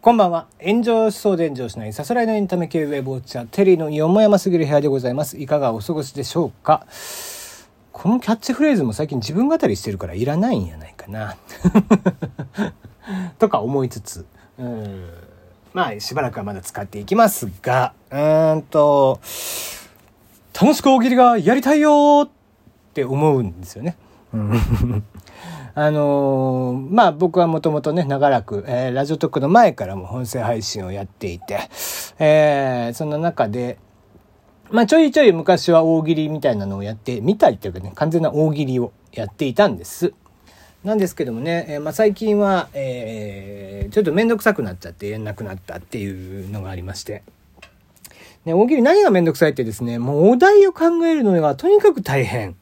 こんばんは。炎上しそうで炎上しないさすらいのエンタメ系ウェブウォッチャー、テリーのよもやますぎる部屋でございます。いかがお過ごしでしょうか？このキャッチフレーズも最近自分語りしてるからいらないんやないかな。とか思いつつ、うんまあしばらくはまだ使っていきますが、うーんと、楽しく大喜利がやりたいよって思うんですよね。あのー、まあ僕はもともとね、長らく、えー、ラジオトークの前からも音声配信をやっていて、えー、その中で、まあちょいちょい昔は大喜利みたいなのをやってみたりというかね、完全な大喜利をやっていたんです。なんですけどもね、えー、まあ最近は、えー、ちょっとめんどくさくなっちゃってやんなくなったっていうのがありまして。ね、大喜利何がめんどくさいってですね、もうお題を考えるのがとにかく大変。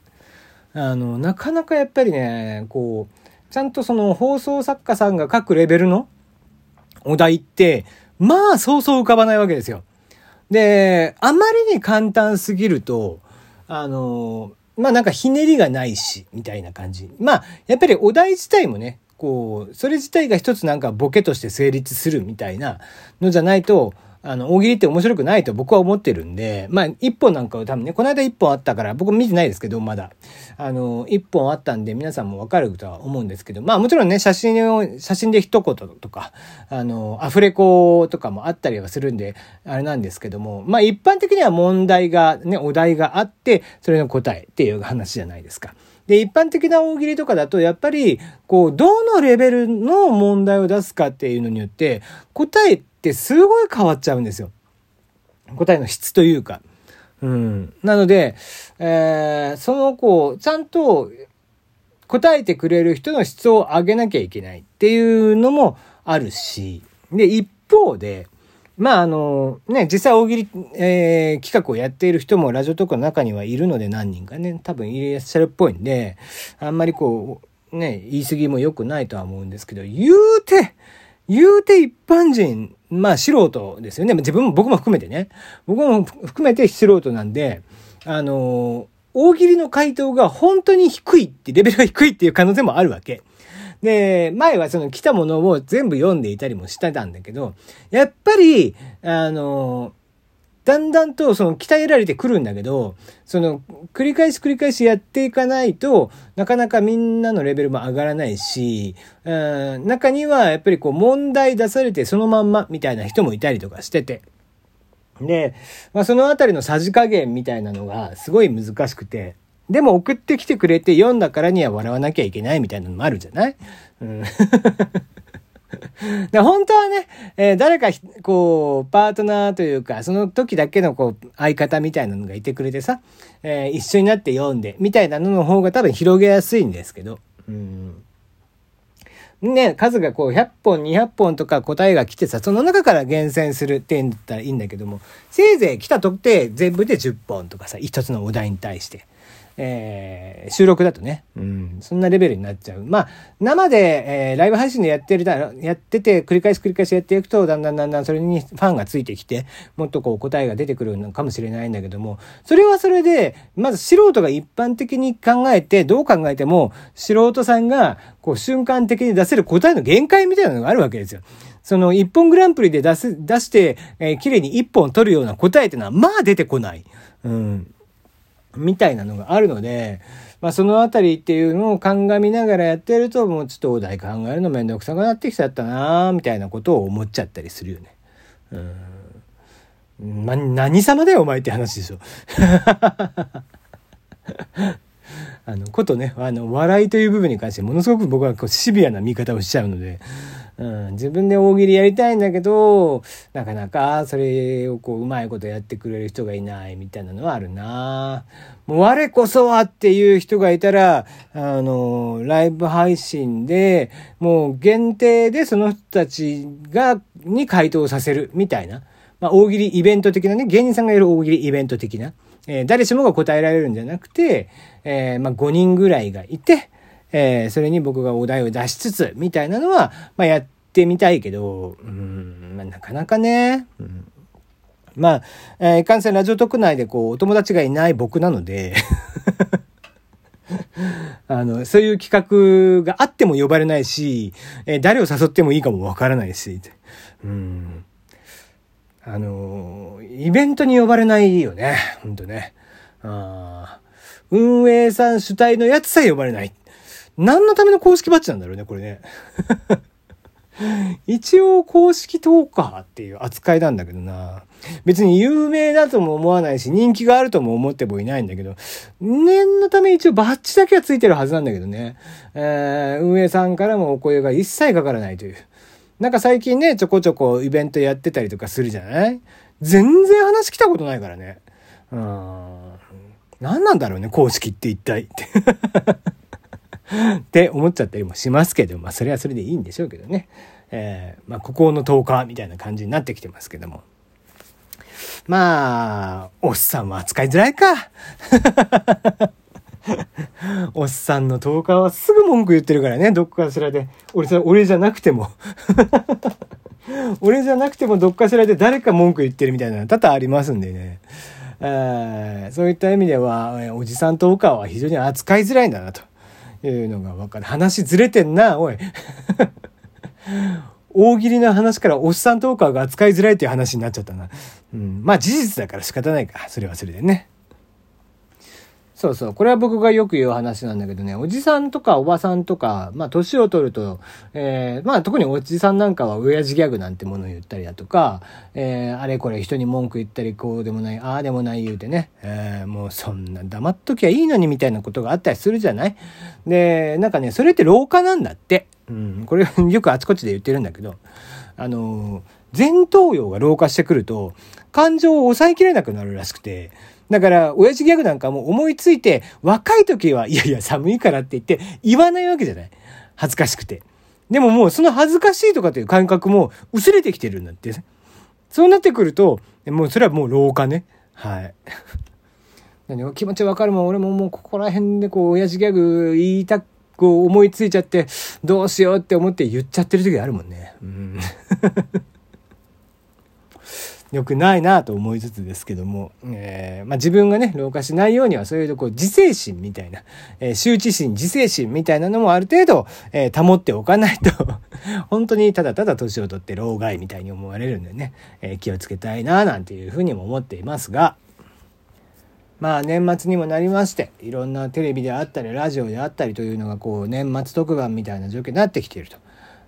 あの、なかなかやっぱりね、こう、ちゃんとその放送作家さんが書くレベルのお題って、まあ、そうそう浮かばないわけですよ。で、あまりに簡単すぎると、あの、まあなんかひねりがないし、みたいな感じ。まあ、やっぱりお題自体もね、こう、それ自体が一つなんかボケとして成立するみたいなのじゃないと、あの、大喜利って面白くないと僕は思ってるんで、まあ、一本なんかを多分ね、この間一本あったから、僕見てないですけど、まだ。あの、一本あったんで、皆さんもわかるとは思うんですけど、まあ、もちろんね、写真を、写真で一言とか、あの、アフレコとかもあったりはするんで、あれなんですけども、まあ、一般的には問題が、ね、お題があって、それの答えっていう話じゃないですか。で、一般的な大喜利とかだと、やっぱり、こう、どのレベルの問題を出すかっていうのによって、答えってってすごい変わっちゃうんですよ。答えの質というか。うん。なので、えー、その子を、ちゃんと答えてくれる人の質を上げなきゃいけないっていうのもあるし、で、一方で、まああの、ね、実際大喜利、えー、企画をやっている人もラジオトークの中にはいるので何人かね、多分いらっしゃるっぽいんで、あんまりこう、ね、言い過ぎも良くないとは思うんですけど、言うて、言うて一般人、まあ素人ですよね。自分も僕も含めてね。僕も含めて素人なんで、あの、大喜利の回答が本当に低いって、レベルが低いっていう可能性もあるわけ。で、前はその来たものを全部読んでいたりもしてたんだけど、やっぱり、あの、だんだんとその鍛えられてくるんだけど、その繰り返し繰り返しやっていかないとなかなかみんなのレベルも上がらないし、うん、中にはやっぱりこう問題出されてそのまんまみたいな人もいたりとかしてて。で、まあ、そのあたりのさじ加減みたいなのがすごい難しくて、でも送ってきてくれて読んだからには笑わなきゃいけないみたいなのもあるじゃない？うん。で本当はね、えー、誰かこう、パートナーというか、その時だけのこう、相方みたいなのがいてくれてさ、えー、一緒になって読んで、みたいなのの方が多分広げやすいんですけど、うん。ね、数がこう100本、200本とか答えが来てさ、その中から厳選するって言ったらいいんだけども、せいぜい来たとって全部で10本とかさ、一つのお題に対して。えー、収録だとね、うん、そんなレベルになっちゃう。まあ、生で、えー、ライブ配信でやってるだ、やってて、繰り返し繰り返しやっていくと、だんだんだんだんそれにファンがついてきて、もっとこう答えが出てくるのかもしれないんだけども、それはそれで、まず素人が一般的に考えて、どう考えても、素人さんが、こう瞬間的に出せる答えの限界みたいなのがあるわけですよ。その一本グランプリで出す、出して、えー、綺麗に一本取るような答えっていうのは、まあ出てこない。うん。みたいなのがあるので、まあそのあたりっていうのを鑑みながらやってると、もうちょっとお題考えるのめんどくさくなってきちゃったなみたいなことを思っちゃったりするよね。うん。ま、何様だよお前って話でしょ。あの、ことね、あの、笑いという部分に関してものすごく僕はこうシビアな見方をしちゃうので、うん、自分で大喜利やりたいんだけど、なかなかそれをこう、うまいことやってくれる人がいないみたいなのはあるなもう我こそはっていう人がいたら、あの、ライブ配信で、もう限定でその人たちが、に回答させるみたいな。まあ、大喜利イベント的なね、芸人さんがやる大喜利イベント的な。えー、誰しもが答えられるんじゃなくて、えー、まあ、5人ぐらいがいて、えー、それに僕がお題を出しつつ、みたいなのは、まあ、やってみたいけど、うん、まあ、なかなかね、うん、まあ、えー、いかんせんラジオ特内でこう、お友達がいない僕なので あの、そういう企画があっても呼ばれないし、えー、誰を誘ってもいいかもわからないし、うん。あの、イベントに呼ばれないよね。ほんとね。あ運営さん主体のやつさえ呼ばれない。何のための公式バッジなんだろうね、これね。一応公式トーカーっていう扱いなんだけどな。別に有名だとも思わないし、人気があるとも思ってもいないんだけど、念のため一応バッジだけはついてるはずなんだけどね。えー、運営さんからもお声が一切かからないという。なんか最近ね、ちょこちょこイベントやってたりとかするじゃない？全然話来たことないからね。うん。何なんだろうね、公式って一体。って思っちゃったりもしますけど、まあそれはそれでいいんでしょうけどね。えー、まあここの10日みたいな感じになってきてますけども。まあ、おっさんは扱いづらいか。おっさんの10日はすぐ文句言ってるからね、どっかしらで。俺さ、俺じゃなくても。俺じゃなくてもどっかしらで誰か文句言ってるみたいなの多々ありますんでね。そういった意味では、おじさん10日は非常に扱いづらいんだなと。いうのが分かる。話ずれてんな、おい。大喜利の話からおっさんトーカーが扱いづらいという話になっちゃったな。うん。まあ事実だから仕方ないか。それはそれでね。そうそう。これは僕がよく言う話なんだけどね、おじさんとかおばさんとか、まあ年を取ると、えー、まあ特におじさんなんかは親父ギャグなんてものを言ったりだとか、えー、あれこれ人に文句言ったりこうでもない、ああでもない言うてね、えー、もうそんな黙っときゃいいのにみたいなことがあったりするじゃない？で、なんかね、それって老化なんだって。うん、これよくあちこちで言ってるんだけど、あの前頭葉が老化してくると、感情を抑えきれなくなるらしくて、だから、親父ギャグなんかも思いついて、若い時は、いやいや、寒いからって言って、言わないわけじゃない。恥ずかしくて。でももう、その恥ずかしいとかという感覚も薄れてきてるんだって。そうなってくると、もうそれはもう老化ね。はい。何気持ちわかるもん。俺ももうここら辺でこう、親父ギャグ言いたく、思いついちゃって、どうしようって思って言っちゃってる時あるもんね。うん。良くないなと思いつつですけども、えー、まあ、自分がね、老化しないようには、そういうとこう、自制心みたいな、えー、羞恥心、自制心みたいなのもある程度、えー、保っておかないと 本当にただただ年を取って老害みたいに思われるんでね、え気をつけたいななんていうふうにも思っていますが、まあ年末にもなりまして、いろんなテレビであったり、ラジオであったりというのがこう、年末特番みたいな状況になってきていると。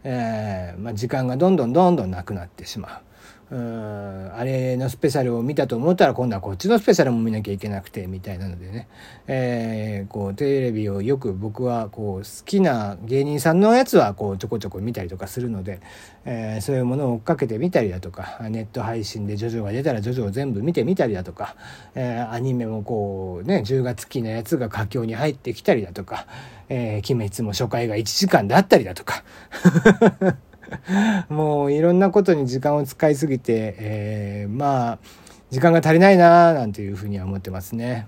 えー、まあ、時間がどんどんどんどんなくなってしまう。うんあれのスペシャルを見たと思ったら今度はこっちのスペシャルも見なきゃいけなくてみたいなのでね、えー、こうテレビをよく僕はこう好きな芸人さんのやつはこうちょこちょこ見たりとかするので、えー、そういうものを追っかけてみたりだとかネット配信でジョジョが出たらジョジョを全部見てみたりだとか、えー、アニメもこうね10月期のやつが佳境に入ってきたりだとか、えー、鬼滅も初回が1時間だったりだとか。もういろんなことに時間を使いすぎて、えー、まあ、時間が足りないななんていうふうには思ってますね。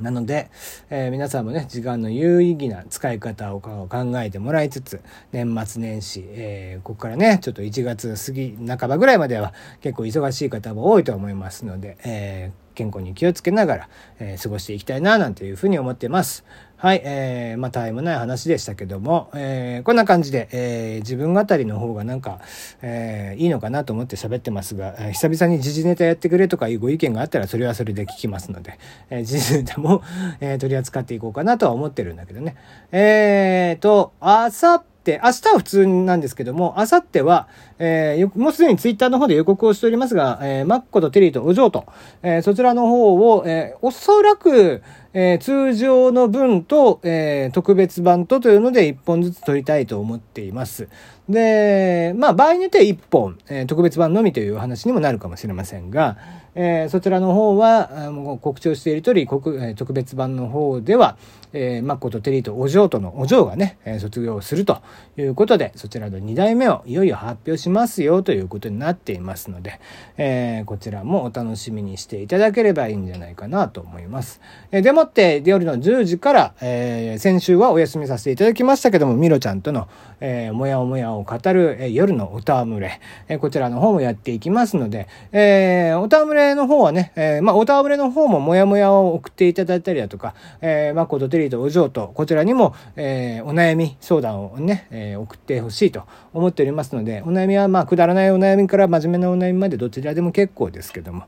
なので、えー、皆さんもね、時間の有意義な使い方を考えてもらいつつ、年末年始、えー、ここからね、ちょっと1月過ぎ、半ばぐらいまでは結構忙しい方も多いと思いますので、えー、健康に気をつけながら、えー、過ごしていきたいな、なんていうふうに思ってます。はい、えー、まあ、タイムない話でしたけども、えー、こんな感じで、えー、自分語りの方がなんか、えー、いいのかなと思って喋ってますが、えー、久々に時事ネタやってくれとかいうご意見があったら、それはそれで聞きますので、えー、時事ネタも、えー、取り扱っていこうかなとは思ってるんだけどね。えーと、あさって、明日は普通なんですけども、明後日は、えー、もうすでにツイッターの方で予告をしておりますが、えー、マッコとテリーとお嬢と、えー、そちらの方を、えー、おそらく、えー、通常の分と、えー、特別版とというので1本ずつ撮りたいと思っています。で、まあ場合によって1本、えー、特別版のみという話にもなるかもしれませんが、え、そちらの方は、もう告知をしている通り、特別版の方では、えー、マッコとテリーとお嬢とのお嬢がね、え、卒業するということで、そちらの2代目をいよいよ発表しますよということになっていますので、え、こちらもお楽しみにしていただければいいんじゃないかなと思います。え、でもって、夜の10時から、えー、先週はお休みさせていただきましたけども、ミロちゃんとの、えー、もやもやを語る、えー、夜のおたわむれ、えー、こちらの方もやっていきますので、えー、おたむれの方はね、えー、まあ、おたわれの方ももやもやを送っていただいたりだとか、えー、マコとテリーとお嬢と、こちらにも、えー、お悩み相談をね、えー、送ってほしいと思っておりますので、お悩みは、まあ、くだらないお悩みから真面目なお悩みまでどちらでも結構ですけども。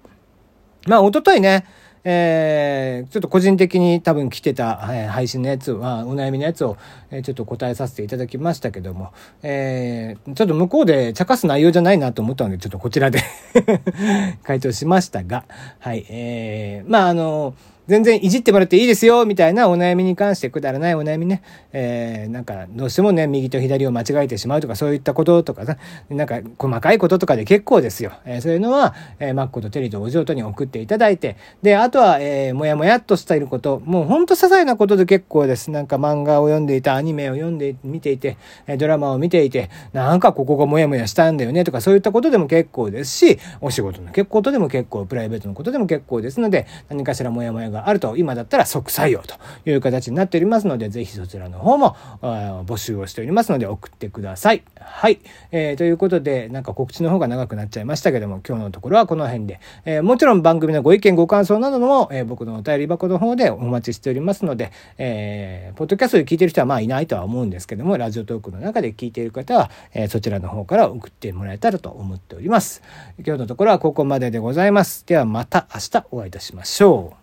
まあ、おとといね、えー、ちょっと個人的に多分来てた、えー、配信のやつは、お悩みのやつを、えー、ちょっと答えさせていただきましたけども、えー、ちょっと向こうで茶化す内容じゃないなと思ったので、ちょっとこちらで 回答しましたが、はい、えー、まあ、あの全然いじってもらっていいですよ、みたいなお悩みに関してくだらないお悩みね、えー、なんかどうしてもね、右と左を間違えてしまうとか、そういったこととかさ、なんか細かいこととかで結構ですよ。えー、そういうのは、えー、マッコとテリーとお嬢とに送っていただいて、で、あとは、えー、もやもやっとしたいること、もうほんと些細なことで結構です。なんか漫画を読んでいた、アニメを読んで、見ていて、えドラマを見ていて、なんかここがもやもやしたんだよねとか、そういったことでも結構ですし、お仕事の結構とでも結構、プライベートのことでも結構ですので、何かしらもやもやががあると、今だったら即採用という形になっておりますので、ぜひそちらの方も募集をしておりますので送ってください。はい。えー、ということで、なんか告知の方が長くなっちゃいましたけども、今日のところはこの辺で、えー、もちろん番組のご意見ご感想なども、えー、僕のお便り箱の方でお待ちしておりますので、えー、ポッドキャストで聞いてる人はまあいないとは思うんですけども、ラジオトークの中で聞いている方は、えー、そちらの方から送ってもらえたらと思っております。今日のところはここまででございます。ではまた明日お会いいたしましょう。